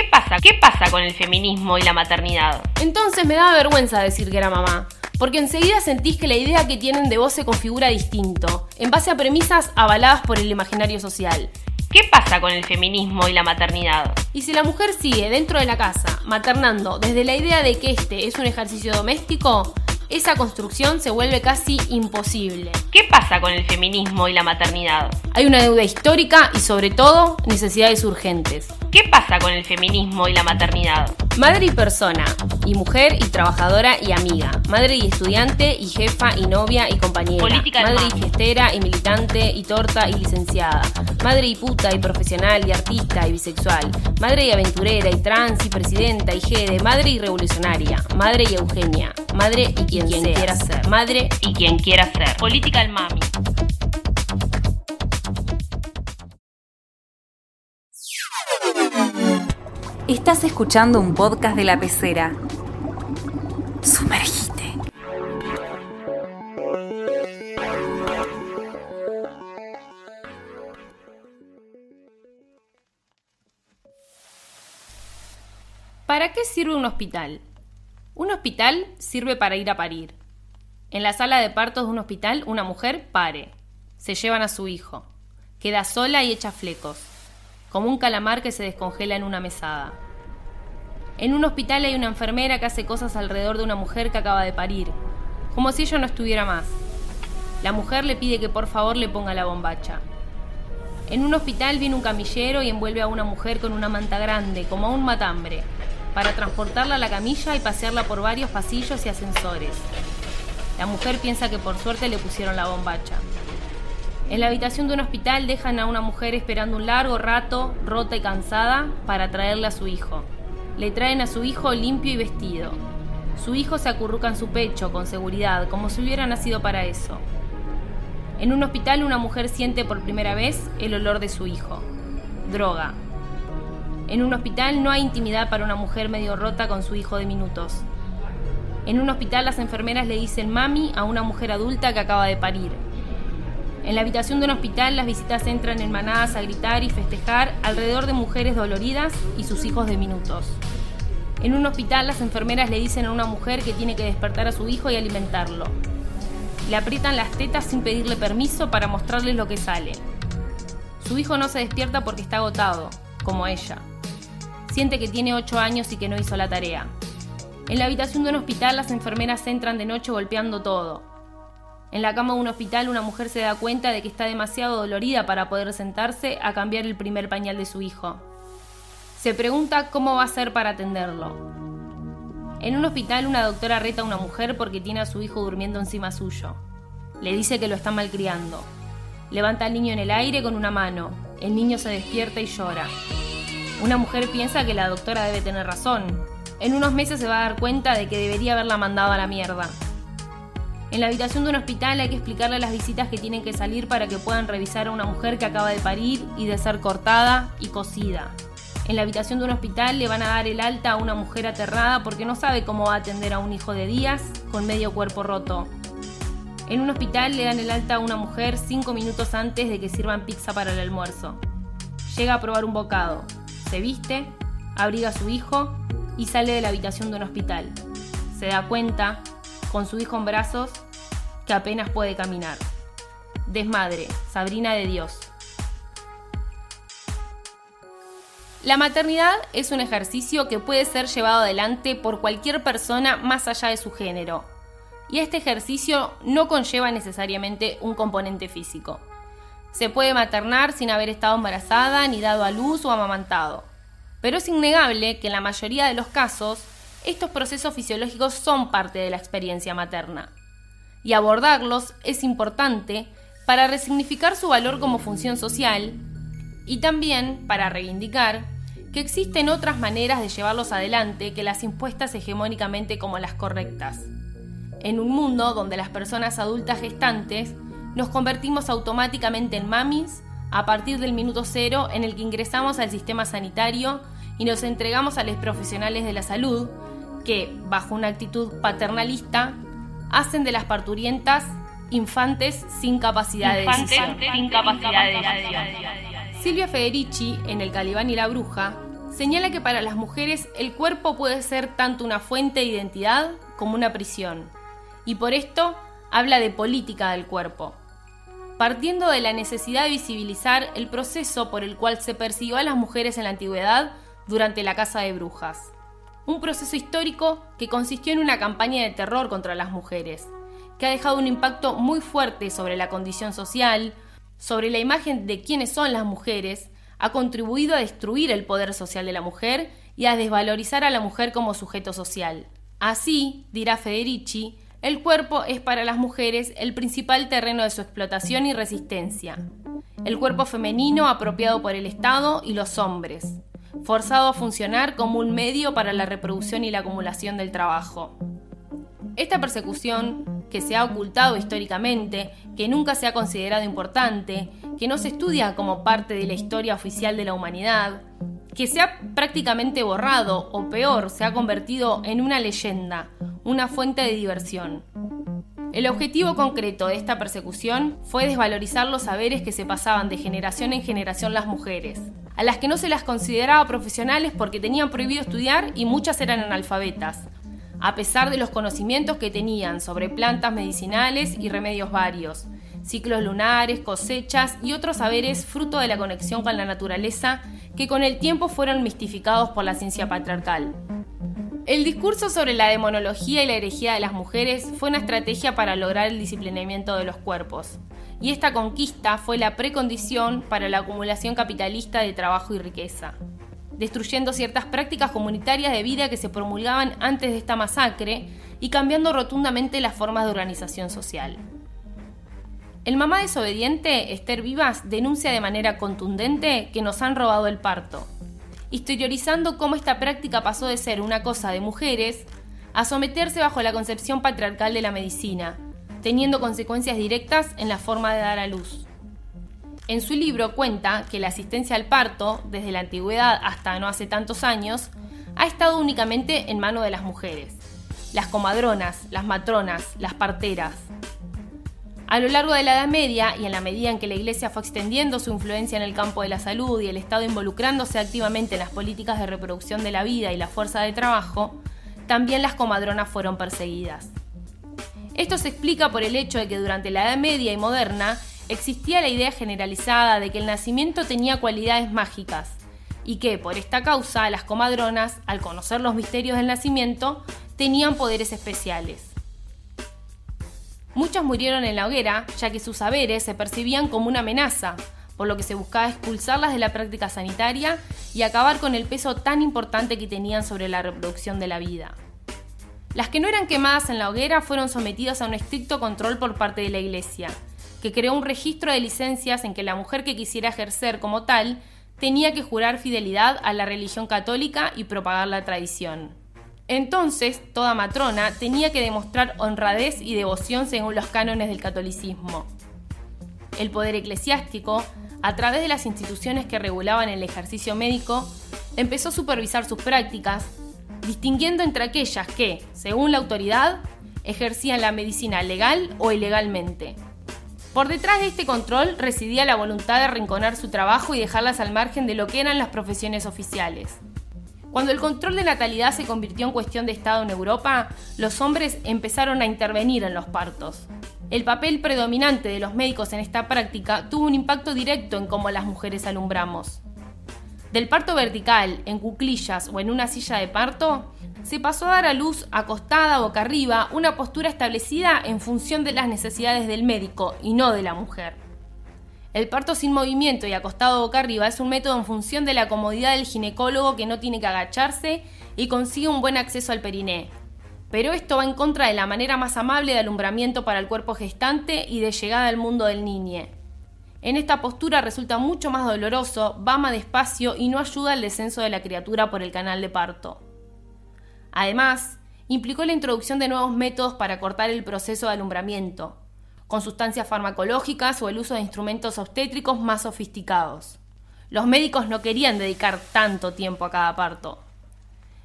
¿Qué pasa? ¿Qué pasa con el feminismo y la maternidad? Entonces me daba vergüenza decir que era mamá. Porque enseguida sentís que la idea que tienen de vos se configura distinto, en base a premisas avaladas por el imaginario social. ¿Qué pasa con el feminismo y la maternidad? Y si la mujer sigue dentro de la casa, maternando desde la idea de que este es un ejercicio doméstico, esa construcción se vuelve casi imposible. ¿Qué pasa con el feminismo y la maternidad? Hay una deuda histórica y sobre todo necesidades urgentes. ¿Qué pasa con el feminismo y la maternidad? Madre y persona, y mujer y trabajadora y amiga, madre y estudiante y jefa y novia y compañera, Política madre y fiestera y militante y torta y licenciada, madre y puta y profesional y artista y bisexual, madre y aventurera y trans y presidenta y jede, madre y revolucionaria, madre y Eugenia, madre y quien, quiera ser. madre Y quien quiera ser. Política al mami. Estás escuchando un podcast de la pecera. Sumergite. ¿Para qué sirve un hospital? Un hospital sirve para ir a parir. En la sala de partos de un hospital, una mujer pare. Se llevan a su hijo. Queda sola y echa flecos, como un calamar que se descongela en una mesada. En un hospital hay una enfermera que hace cosas alrededor de una mujer que acaba de parir, como si ella no estuviera más. La mujer le pide que por favor le ponga la bombacha. En un hospital viene un camillero y envuelve a una mujer con una manta grande, como a un matambre, para transportarla a la camilla y pasearla por varios pasillos y ascensores. La mujer piensa que por suerte le pusieron la bombacha. En la habitación de un hospital dejan a una mujer esperando un largo rato, rota y cansada, para traerle a su hijo. Le traen a su hijo limpio y vestido. Su hijo se acurruca en su pecho con seguridad, como si hubiera nacido para eso. En un hospital una mujer siente por primera vez el olor de su hijo. Droga. En un hospital no hay intimidad para una mujer medio rota con su hijo de minutos. En un hospital las enfermeras le dicen mami a una mujer adulta que acaba de parir. En la habitación de un hospital las visitas entran en manadas a gritar y festejar alrededor de mujeres doloridas y sus hijos de minutos. En un hospital las enfermeras le dicen a una mujer que tiene que despertar a su hijo y alimentarlo. Le aprietan las tetas sin pedirle permiso para mostrarles lo que sale. Su hijo no se despierta porque está agotado, como ella. Siente que tiene 8 años y que no hizo la tarea. En la habitación de un hospital las enfermeras entran de noche golpeando todo. En la cama de un hospital una mujer se da cuenta de que está demasiado dolorida para poder sentarse a cambiar el primer pañal de su hijo. Se pregunta cómo va a hacer para atenderlo. En un hospital una doctora reta a una mujer porque tiene a su hijo durmiendo encima suyo. Le dice que lo está malcriando. Levanta al niño en el aire con una mano. El niño se despierta y llora. Una mujer piensa que la doctora debe tener razón. En unos meses se va a dar cuenta de que debería haberla mandado a la mierda. En la habitación de un hospital hay que explicarle las visitas que tienen que salir para que puedan revisar a una mujer que acaba de parir y de ser cortada y cosida. En la habitación de un hospital le van a dar el alta a una mujer aterrada porque no sabe cómo va a atender a un hijo de días con medio cuerpo roto. En un hospital le dan el alta a una mujer cinco minutos antes de que sirvan pizza para el almuerzo. Llega a probar un bocado, se viste, abriga a su hijo y sale de la habitación de un hospital. Se da cuenta, con su hijo en brazos, que apenas puede caminar. Desmadre, Sabrina de Dios. La maternidad es un ejercicio que puede ser llevado adelante por cualquier persona más allá de su género. Y este ejercicio no conlleva necesariamente un componente físico. Se puede maternar sin haber estado embarazada, ni dado a luz o amamantado. Pero es innegable que en la mayoría de los casos, estos procesos fisiológicos son parte de la experiencia materna. Y abordarlos es importante para resignificar su valor como función social y también para reivindicar que existen otras maneras de llevarlos adelante que las impuestas hegemónicamente como las correctas. En un mundo donde las personas adultas gestantes nos convertimos automáticamente en mamis a partir del minuto cero en el que ingresamos al sistema sanitario y nos entregamos a los profesionales de la salud que, bajo una actitud paternalista, hacen de las parturientas infantes sin capacidad de decisión. sin capacidad de decisión. Silvia Federici, en El Calibán y la Bruja, señala que para las mujeres el cuerpo puede ser tanto una fuente de identidad como una prisión, y por esto habla de política del cuerpo, partiendo de la necesidad de visibilizar el proceso por el cual se persiguió a las mujeres en la antigüedad durante la caza de brujas. Un proceso histórico que consistió en una campaña de terror contra las mujeres, que ha dejado un impacto muy fuerte sobre la condición social, sobre la imagen de quiénes son las mujeres, ha contribuido a destruir el poder social de la mujer y a desvalorizar a la mujer como sujeto social. Así, dirá Federici, el cuerpo es para las mujeres el principal terreno de su explotación y resistencia. El cuerpo femenino apropiado por el Estado y los hombres, forzado a funcionar como un medio para la reproducción y la acumulación del trabajo. Esta persecución, que se ha ocultado históricamente, que nunca se ha considerado importante, que no se estudia como parte de la historia oficial de la humanidad, que se ha prácticamente borrado o peor, se ha convertido en una leyenda, una fuente de diversión. El objetivo concreto de esta persecución fue desvalorizar los saberes que se pasaban de generación en generación las mujeres, a las que no se las consideraba profesionales porque tenían prohibido estudiar y muchas eran analfabetas, a pesar de los conocimientos que tenían sobre plantas medicinales y remedios varios, ciclos lunares, cosechas y otros saberes fruto de la conexión con la naturaleza que con el tiempo fueron mistificados por la ciencia patriarcal. El discurso sobre la demonología y la herejía de las mujeres fue una estrategia para lograr el disciplinamiento de los cuerpos, y esta conquista fue la precondición para la acumulación capitalista de trabajo y riqueza destruyendo ciertas prácticas comunitarias de vida que se promulgaban antes de esta masacre y cambiando rotundamente las formas de organización social. El mamá desobediente, Esther Vivas, denuncia de manera contundente que nos han robado el parto, historizando cómo esta práctica pasó de ser una cosa de mujeres a someterse bajo la concepción patriarcal de la medicina, teniendo consecuencias directas en la forma de dar a luz. En su libro cuenta que la asistencia al parto, desde la antigüedad hasta no hace tantos años, ha estado únicamente en manos de las mujeres, las comadronas, las matronas, las parteras. A lo largo de la Edad Media y en la medida en que la Iglesia fue extendiendo su influencia en el campo de la salud y el Estado involucrándose activamente en las políticas de reproducción de la vida y la fuerza de trabajo, también las comadronas fueron perseguidas. Esto se explica por el hecho de que durante la Edad Media y moderna existía la idea generalizada de que el nacimiento tenía cualidades mágicas y que, por esta causa, las comadronas, al conocer los misterios del nacimiento, tenían poderes especiales. Muchas murieron en la hoguera, ya que sus saberes se percibían como una amenaza, por lo que se buscaba expulsarlas de la práctica sanitaria y acabar con el peso tan importante que tenían sobre la reproducción de la vida. Las que no eran quemadas en la hoguera fueron sometidas a un estricto control por parte de la Iglesia, que creó un registro de licencias en que la mujer que quisiera ejercer como tal tenía que jurar fidelidad a la religión católica y propagar la tradición. Entonces, toda matrona tenía que demostrar honradez y devoción según los cánones del catolicismo. El poder eclesiástico, a través de las instituciones que regulaban el ejercicio médico, empezó a supervisar sus prácticas, distinguiendo entre aquellas que, según la autoridad, ejercían la medicina legal o ilegalmente. Por detrás de este control residía la voluntad de arrinconar su trabajo y dejarlas al margen de lo que eran las profesiones oficiales. Cuando el control de natalidad se convirtió en cuestión de Estado en Europa, los hombres empezaron a intervenir en los partos. El papel predominante de los médicos en esta práctica tuvo un impacto directo en cómo las mujeres alumbramos. Del parto vertical, en cuclillas o en una silla de parto, se pasó a dar a luz acostada boca arriba, una postura establecida en función de las necesidades del médico y no de la mujer. El parto sin movimiento y acostado boca arriba es un método en función de la comodidad del ginecólogo que no tiene que agacharse y consigue un buen acceso al periné. Pero esto va en contra de la manera más amable de alumbramiento para el cuerpo gestante y de llegada al mundo del niñe. En esta postura resulta mucho más doloroso, va más despacio y no ayuda al descenso de la criatura por el canal de parto. Además, implicó la introducción de nuevos métodos para cortar el proceso de alumbramiento, con sustancias farmacológicas o el uso de instrumentos obstétricos más sofisticados. Los médicos no querían dedicar tanto tiempo a cada parto.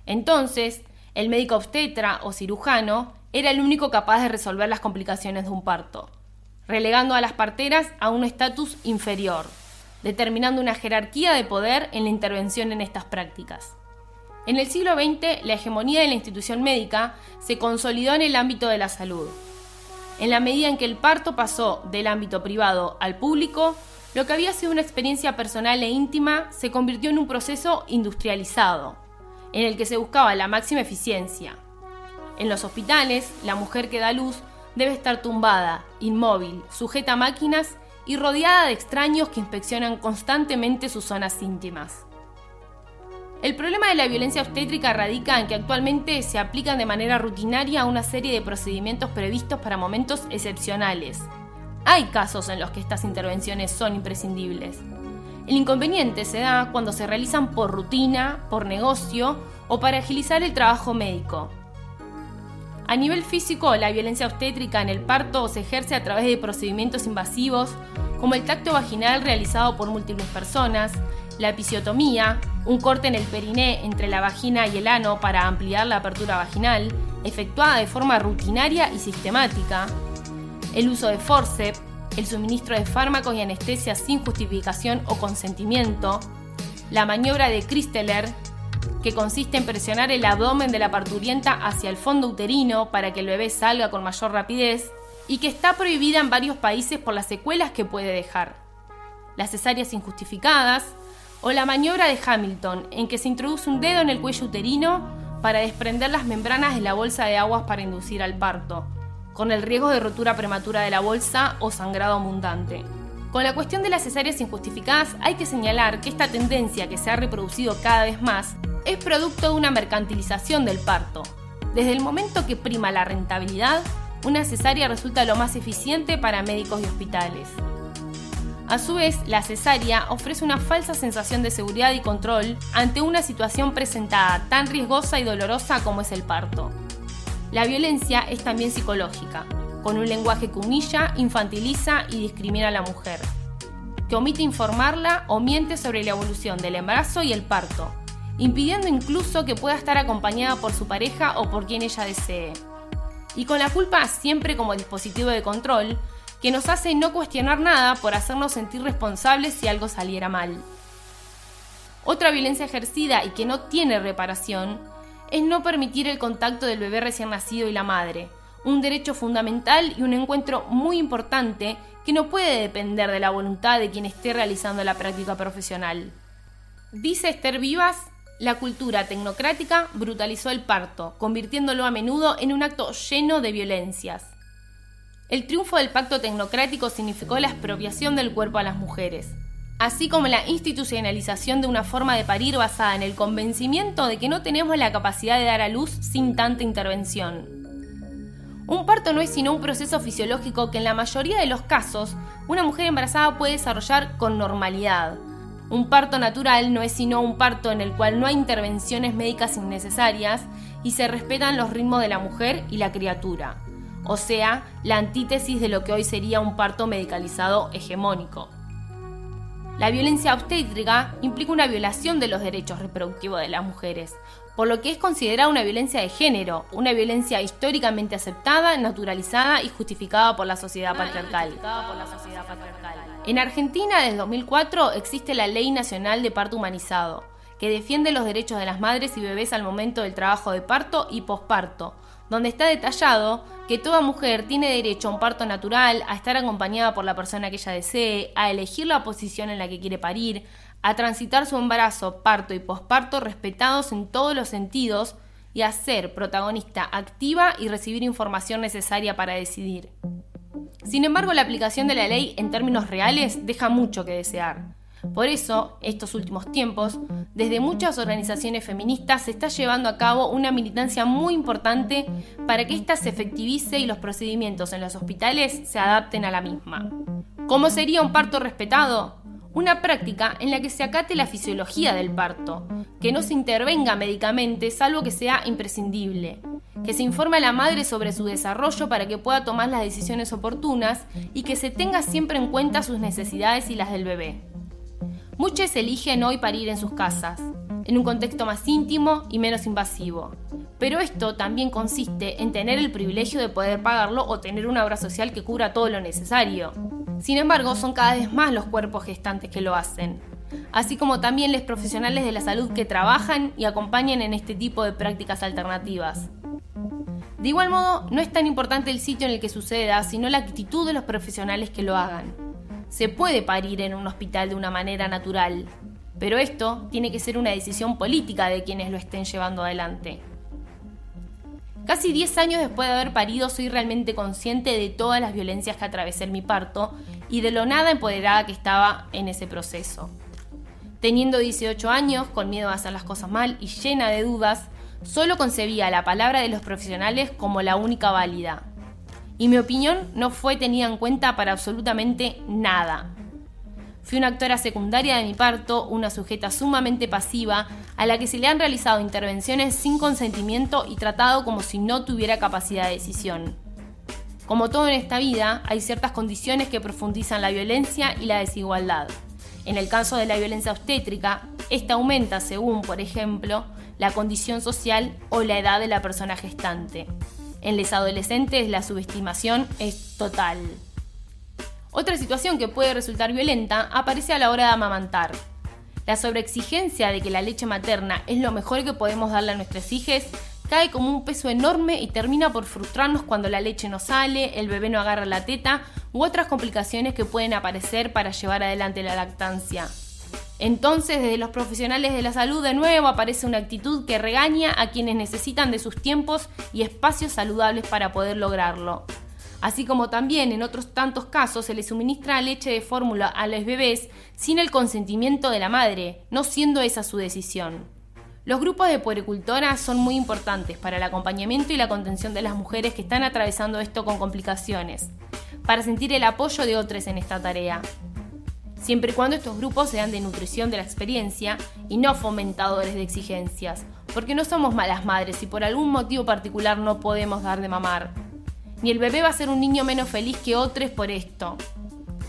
Entonces, el médico obstetra o cirujano era el único capaz de resolver las complicaciones de un parto, relegando a las parteras a un estatus inferior, determinando una jerarquía de poder en la intervención en estas prácticas. En el siglo XX, la hegemonía de la institución médica se consolidó en el ámbito de la salud. En la medida en que el parto pasó del ámbito privado al público, lo que había sido una experiencia personal e íntima se convirtió en un proceso industrializado, en el que se buscaba la máxima eficiencia. En los hospitales, la mujer que da luz debe estar tumbada, inmóvil, sujeta a máquinas y rodeada de extraños que inspeccionan constantemente sus zonas íntimas. El problema de la violencia obstétrica radica en que actualmente se aplican de manera rutinaria una serie de procedimientos previstos para momentos excepcionales. Hay casos en los que estas intervenciones son imprescindibles. El inconveniente se da cuando se realizan por rutina, por negocio o para agilizar el trabajo médico. A nivel físico, la violencia obstétrica en el parto se ejerce a través de procedimientos invasivos como el tacto vaginal realizado por múltiples personas, la episiotomía, un corte en el periné entre la vagina y el ano para ampliar la apertura vaginal, efectuada de forma rutinaria y sistemática, el uso de forceps, el suministro de fármacos y anestesia sin justificación o consentimiento, la maniobra de Christeler, que consiste en presionar el abdomen de la parturienta hacia el fondo uterino para que el bebé salga con mayor rapidez, y que está prohibida en varios países por las secuelas que puede dejar. Las cesáreas injustificadas, o la maniobra de Hamilton, en que se introduce un dedo en el cuello uterino para desprender las membranas de la bolsa de aguas para inducir al parto, con el riesgo de rotura prematura de la bolsa o sangrado abundante. Con la cuestión de las cesáreas injustificadas hay que señalar que esta tendencia que se ha reproducido cada vez más es producto de una mercantilización del parto. Desde el momento que prima la rentabilidad, una cesárea resulta lo más eficiente para médicos y hospitales. A su vez, la cesárea ofrece una falsa sensación de seguridad y control ante una situación presentada tan riesgosa y dolorosa como es el parto. La violencia es también psicológica, con un lenguaje que humilla, infantiliza y discrimina a la mujer, que omite informarla o miente sobre la evolución del embarazo y el parto, impidiendo incluso que pueda estar acompañada por su pareja o por quien ella desee. Y con la culpa siempre como dispositivo de control, que nos hace no cuestionar nada por hacernos sentir responsables si algo saliera mal. Otra violencia ejercida y que no tiene reparación es no permitir el contacto del bebé recién nacido y la madre, un derecho fundamental y un encuentro muy importante que no puede depender de la voluntad de quien esté realizando la práctica profesional. Dice Esther Vivas, la cultura tecnocrática brutalizó el parto, convirtiéndolo a menudo en un acto lleno de violencias. El triunfo del pacto tecnocrático significó la expropiación del cuerpo a las mujeres, así como la institucionalización de una forma de parir basada en el convencimiento de que no tenemos la capacidad de dar a luz sin tanta intervención. Un parto no es sino un proceso fisiológico que en la mayoría de los casos una mujer embarazada puede desarrollar con normalidad. Un parto natural no es sino un parto en el cual no hay intervenciones médicas innecesarias y se respetan los ritmos de la mujer y la criatura o sea, la antítesis de lo que hoy sería un parto medicalizado hegemónico. La violencia obstétrica implica una violación de los derechos reproductivos de las mujeres, por lo que es considerada una violencia de género, una violencia históricamente aceptada, naturalizada y justificada por la sociedad patriarcal. En Argentina, desde 2004, existe la Ley Nacional de Parto Humanizado, que defiende los derechos de las madres y bebés al momento del trabajo de parto y posparto, donde está detallado que toda mujer tiene derecho a un parto natural, a estar acompañada por la persona que ella desee, a elegir la posición en la que quiere parir, a transitar su embarazo, parto y posparto respetados en todos los sentidos y a ser protagonista activa y recibir información necesaria para decidir. Sin embargo, la aplicación de la ley en términos reales deja mucho que desear. Por eso, estos últimos tiempos, desde muchas organizaciones feministas se está llevando a cabo una militancia muy importante para que ésta se efectivice y los procedimientos en los hospitales se adapten a la misma. ¿Cómo sería un parto respetado? Una práctica en la que se acate la fisiología del parto, que no se intervenga médicamente salvo que sea imprescindible, que se informe a la madre sobre su desarrollo para que pueda tomar las decisiones oportunas y que se tenga siempre en cuenta sus necesidades y las del bebé. Muchos eligen hoy parir en sus casas, en un contexto más íntimo y menos invasivo. Pero esto también consiste en tener el privilegio de poder pagarlo o tener una obra social que cubra todo lo necesario. Sin embargo, son cada vez más los cuerpos gestantes que lo hacen, así como también los profesionales de la salud que trabajan y acompañan en este tipo de prácticas alternativas. De igual modo, no es tan importante el sitio en el que suceda, sino la actitud de los profesionales que lo hagan. Se puede parir en un hospital de una manera natural, pero esto tiene que ser una decisión política de quienes lo estén llevando adelante. Casi 10 años después de haber parido soy realmente consciente de todas las violencias que atravesé en mi parto y de lo nada empoderada que estaba en ese proceso. Teniendo 18 años, con miedo a hacer las cosas mal y llena de dudas, solo concebía la palabra de los profesionales como la única válida. Y mi opinión no fue tenida en cuenta para absolutamente nada. Fui una actora secundaria de mi parto, una sujeta sumamente pasiva, a la que se le han realizado intervenciones sin consentimiento y tratado como si no tuviera capacidad de decisión. Como todo en esta vida, hay ciertas condiciones que profundizan la violencia y la desigualdad. En el caso de la violencia obstétrica, esta aumenta según, por ejemplo, la condición social o la edad de la persona gestante. En los adolescentes la subestimación es total. Otra situación que puede resultar violenta aparece a la hora de amamantar. La sobreexigencia de que la leche materna es lo mejor que podemos darle a nuestros hijos cae como un peso enorme y termina por frustrarnos cuando la leche no sale, el bebé no agarra la teta u otras complicaciones que pueden aparecer para llevar adelante la lactancia. Entonces, desde los profesionales de la salud de nuevo aparece una actitud que regaña a quienes necesitan de sus tiempos y espacios saludables para poder lograrlo. Así como también en otros tantos casos se le suministra leche de fórmula a los bebés sin el consentimiento de la madre, no siendo esa su decisión. Los grupos de puericultoras son muy importantes para el acompañamiento y la contención de las mujeres que están atravesando esto con complicaciones, para sentir el apoyo de otros en esta tarea siempre y cuando estos grupos sean de nutrición de la experiencia y no fomentadores de exigencias, porque no somos malas madres y por algún motivo particular no podemos dar de mamar. Ni el bebé va a ser un niño menos feliz que otros por esto.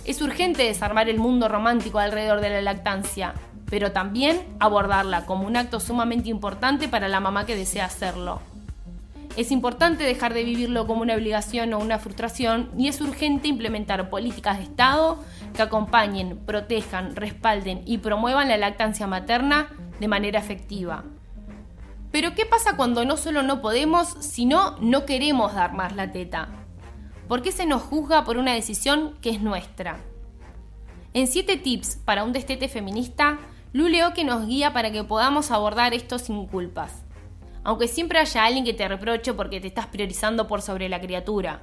Es urgente desarmar el mundo romántico alrededor de la lactancia, pero también abordarla como un acto sumamente importante para la mamá que desea hacerlo. Es importante dejar de vivirlo como una obligación o una frustración y es urgente implementar políticas de Estado que acompañen, protejan, respalden y promuevan la lactancia materna de manera efectiva. Pero ¿qué pasa cuando no solo no podemos, sino no queremos dar más la teta? ¿Por qué se nos juzga por una decisión que es nuestra? En 7 tips para un destete feminista, Luleo que nos guía para que podamos abordar esto sin culpas aunque siempre haya alguien que te reproche porque te estás priorizando por sobre la criatura,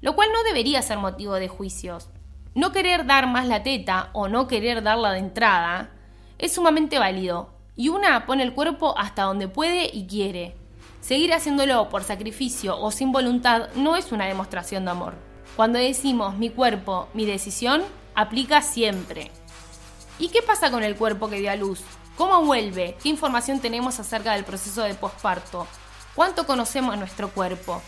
lo cual no debería ser motivo de juicios. No querer dar más la teta o no querer darla de entrada es sumamente válido, y una pone el cuerpo hasta donde puede y quiere. Seguir haciéndolo por sacrificio o sin voluntad no es una demostración de amor. Cuando decimos mi cuerpo, mi decisión, aplica siempre. ¿Y qué pasa con el cuerpo que dio a luz? ¿Cómo vuelve? ¿Qué información tenemos acerca del proceso de posparto? ¿Cuánto conocemos a nuestro cuerpo?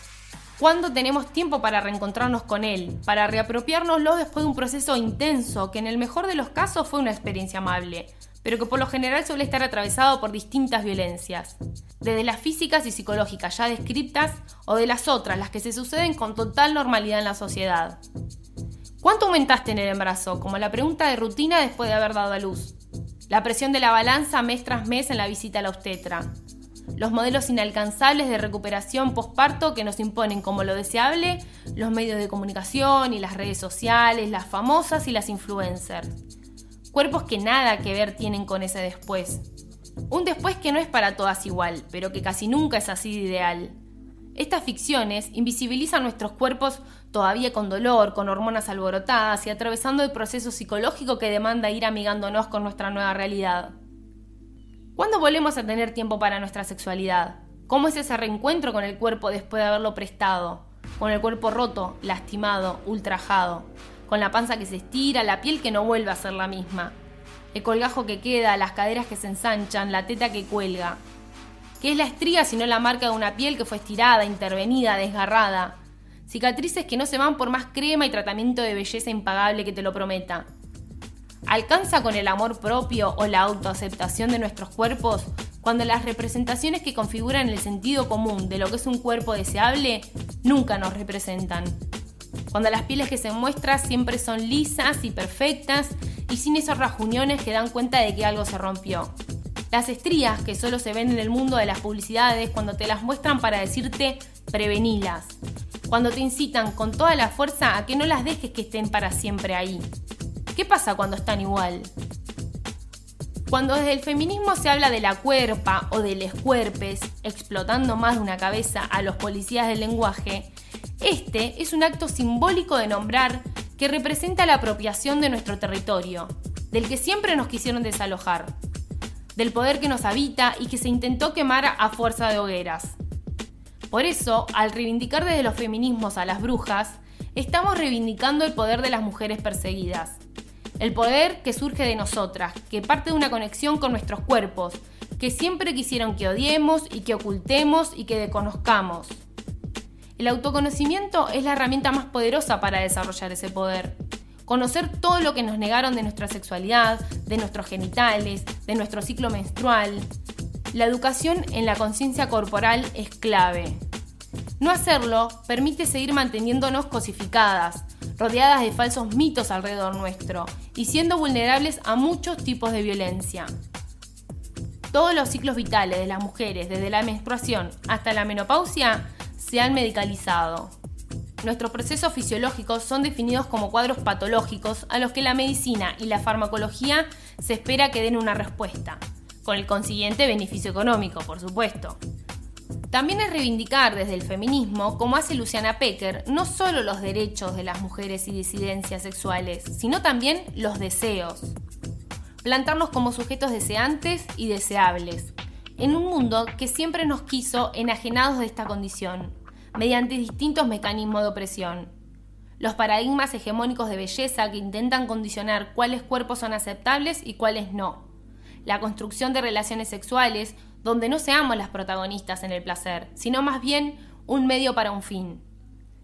¿Cuándo tenemos tiempo para reencontrarnos con él? Para reapropiárnoslo después de un proceso intenso que en el mejor de los casos fue una experiencia amable, pero que por lo general suele estar atravesado por distintas violencias, desde las físicas y psicológicas ya descritas o de las otras, las que se suceden con total normalidad en la sociedad. ¿Cuánto aumentaste en el embarazo? Como la pregunta de rutina después de haber dado a luz. La presión de la balanza mes tras mes en la visita a la obstetra. Los modelos inalcanzables de recuperación postparto que nos imponen como lo deseable los medios de comunicación y las redes sociales, las famosas y las influencers. Cuerpos que nada que ver tienen con ese después. Un después que no es para todas igual, pero que casi nunca es así de ideal. Estas ficciones invisibilizan nuestros cuerpos todavía con dolor, con hormonas alborotadas y atravesando el proceso psicológico que demanda ir amigándonos con nuestra nueva realidad. ¿Cuándo volvemos a tener tiempo para nuestra sexualidad? ¿Cómo es ese reencuentro con el cuerpo después de haberlo prestado? Con el cuerpo roto, lastimado, ultrajado, con la panza que se estira, la piel que no vuelve a ser la misma, el colgajo que queda, las caderas que se ensanchan, la teta que cuelga, ¿Qué es la estría sino la marca de una piel que fue estirada, intervenida, desgarrada? Cicatrices que no se van por más crema y tratamiento de belleza impagable que te lo prometa. ¿Alcanza con el amor propio o la autoaceptación de nuestros cuerpos cuando las representaciones que configuran el sentido común de lo que es un cuerpo deseable nunca nos representan? cuando las pieles que se muestran siempre son lisas y perfectas y sin esos rajuniones que dan cuenta de que algo se rompió. Las estrías que solo se ven en el mundo de las publicidades cuando te las muestran para decirte prevenilas, cuando te incitan con toda la fuerza a que no las dejes que estén para siempre ahí. ¿Qué pasa cuando están igual? Cuando desde el feminismo se habla de la cuerpa o del escuerpes, explotando más de una cabeza a los policías del lenguaje, este es un acto simbólico de nombrar que representa la apropiación de nuestro territorio, del que siempre nos quisieron desalojar, del poder que nos habita y que se intentó quemar a fuerza de hogueras. Por eso, al reivindicar desde los feminismos a las brujas, estamos reivindicando el poder de las mujeres perseguidas. El poder que surge de nosotras, que parte de una conexión con nuestros cuerpos, que siempre quisieron que odiemos y que ocultemos y que desconozcamos. El autoconocimiento es la herramienta más poderosa para desarrollar ese poder. Conocer todo lo que nos negaron de nuestra sexualidad, de nuestros genitales, de nuestro ciclo menstrual. La educación en la conciencia corporal es clave. No hacerlo permite seguir manteniéndonos cosificadas, rodeadas de falsos mitos alrededor nuestro y siendo vulnerables a muchos tipos de violencia. Todos los ciclos vitales de las mujeres, desde la menstruación hasta la menopausia, se han medicalizado. Nuestros procesos fisiológicos son definidos como cuadros patológicos a los que la medicina y la farmacología se espera que den una respuesta, con el consiguiente beneficio económico, por supuesto. También es reivindicar desde el feminismo, como hace Luciana Pecker, no solo los derechos de las mujeres y disidencias sexuales, sino también los deseos. Plantarnos como sujetos deseantes y deseables, en un mundo que siempre nos quiso enajenados de esta condición, mediante distintos mecanismos de opresión. Los paradigmas hegemónicos de belleza que intentan condicionar cuáles cuerpos son aceptables y cuáles no. La construcción de relaciones sexuales donde no seamos las protagonistas en el placer, sino más bien un medio para un fin.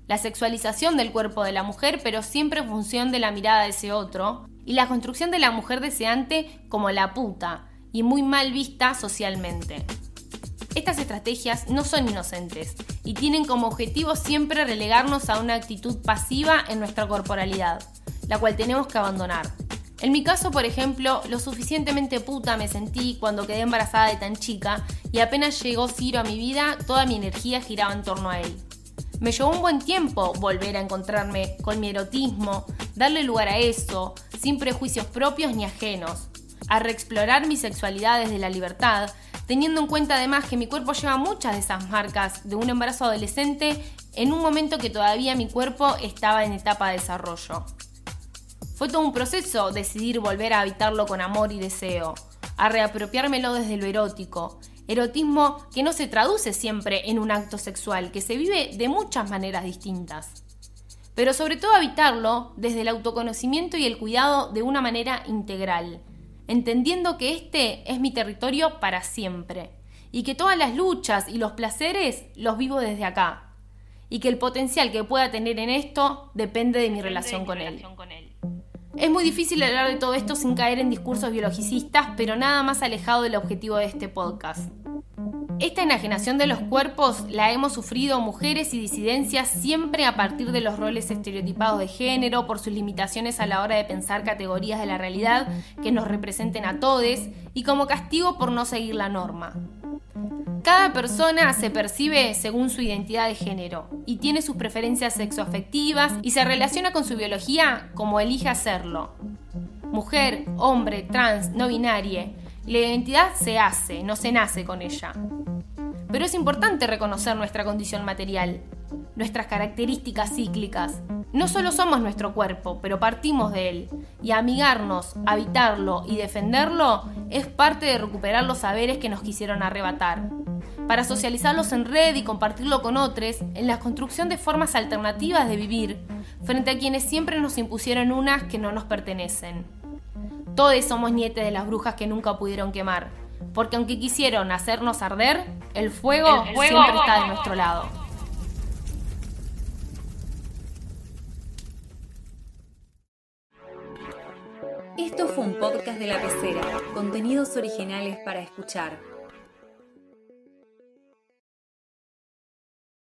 La sexualización del cuerpo de la mujer, pero siempre en función de la mirada de ese otro, y la construcción de la mujer deseante como la puta, y muy mal vista socialmente. Estas estrategias no son inocentes y tienen como objetivo siempre relegarnos a una actitud pasiva en nuestra corporalidad, la cual tenemos que abandonar. En mi caso, por ejemplo, lo suficientemente puta me sentí cuando quedé embarazada de tan chica y apenas llegó Ciro a mi vida, toda mi energía giraba en torno a él. Me llevó un buen tiempo volver a encontrarme con mi erotismo, darle lugar a eso, sin prejuicios propios ni ajenos, a reexplorar mi sexualidad desde la libertad, teniendo en cuenta además que mi cuerpo lleva muchas de esas marcas de un embarazo adolescente en un momento que todavía mi cuerpo estaba en etapa de desarrollo. Fue todo un proceso decidir volver a habitarlo con amor y deseo, a reapropiármelo desde lo erótico, erotismo que no se traduce siempre en un acto sexual, que se vive de muchas maneras distintas. Pero sobre todo habitarlo desde el autoconocimiento y el cuidado de una manera integral, entendiendo que este es mi territorio para siempre y que todas las luchas y los placeres los vivo desde acá y que el potencial que pueda tener en esto depende de mi relación, con, él. con él. Es muy difícil hablar de todo esto sin caer en discursos biologicistas, pero nada más alejado del objetivo de este podcast. Esta enajenación de los cuerpos la hemos sufrido mujeres y disidencias siempre a partir de los roles estereotipados de género, por sus limitaciones a la hora de pensar categorías de la realidad que nos representen a todos y como castigo por no seguir la norma. Cada persona se percibe según su identidad de género y tiene sus preferencias sexoafectivas y se relaciona con su biología como elige hacerlo. Mujer, hombre, trans, no binaria, la identidad se hace, no se nace con ella. Pero es importante reconocer nuestra condición material, nuestras características cíclicas. No solo somos nuestro cuerpo, pero partimos de él. Y amigarnos, habitarlo y defenderlo es parte de recuperar los saberes que nos quisieron arrebatar. Para socializarlos en red y compartirlo con otros, en la construcción de formas alternativas de vivir, frente a quienes siempre nos impusieron unas que no nos pertenecen. Todos somos nietes de las brujas que nunca pudieron quemar, porque aunque quisieron hacernos arder, el fuego, siempre está de nuestro lado. Esto fue un podcast de la pecera, contenidos originales para escuchar.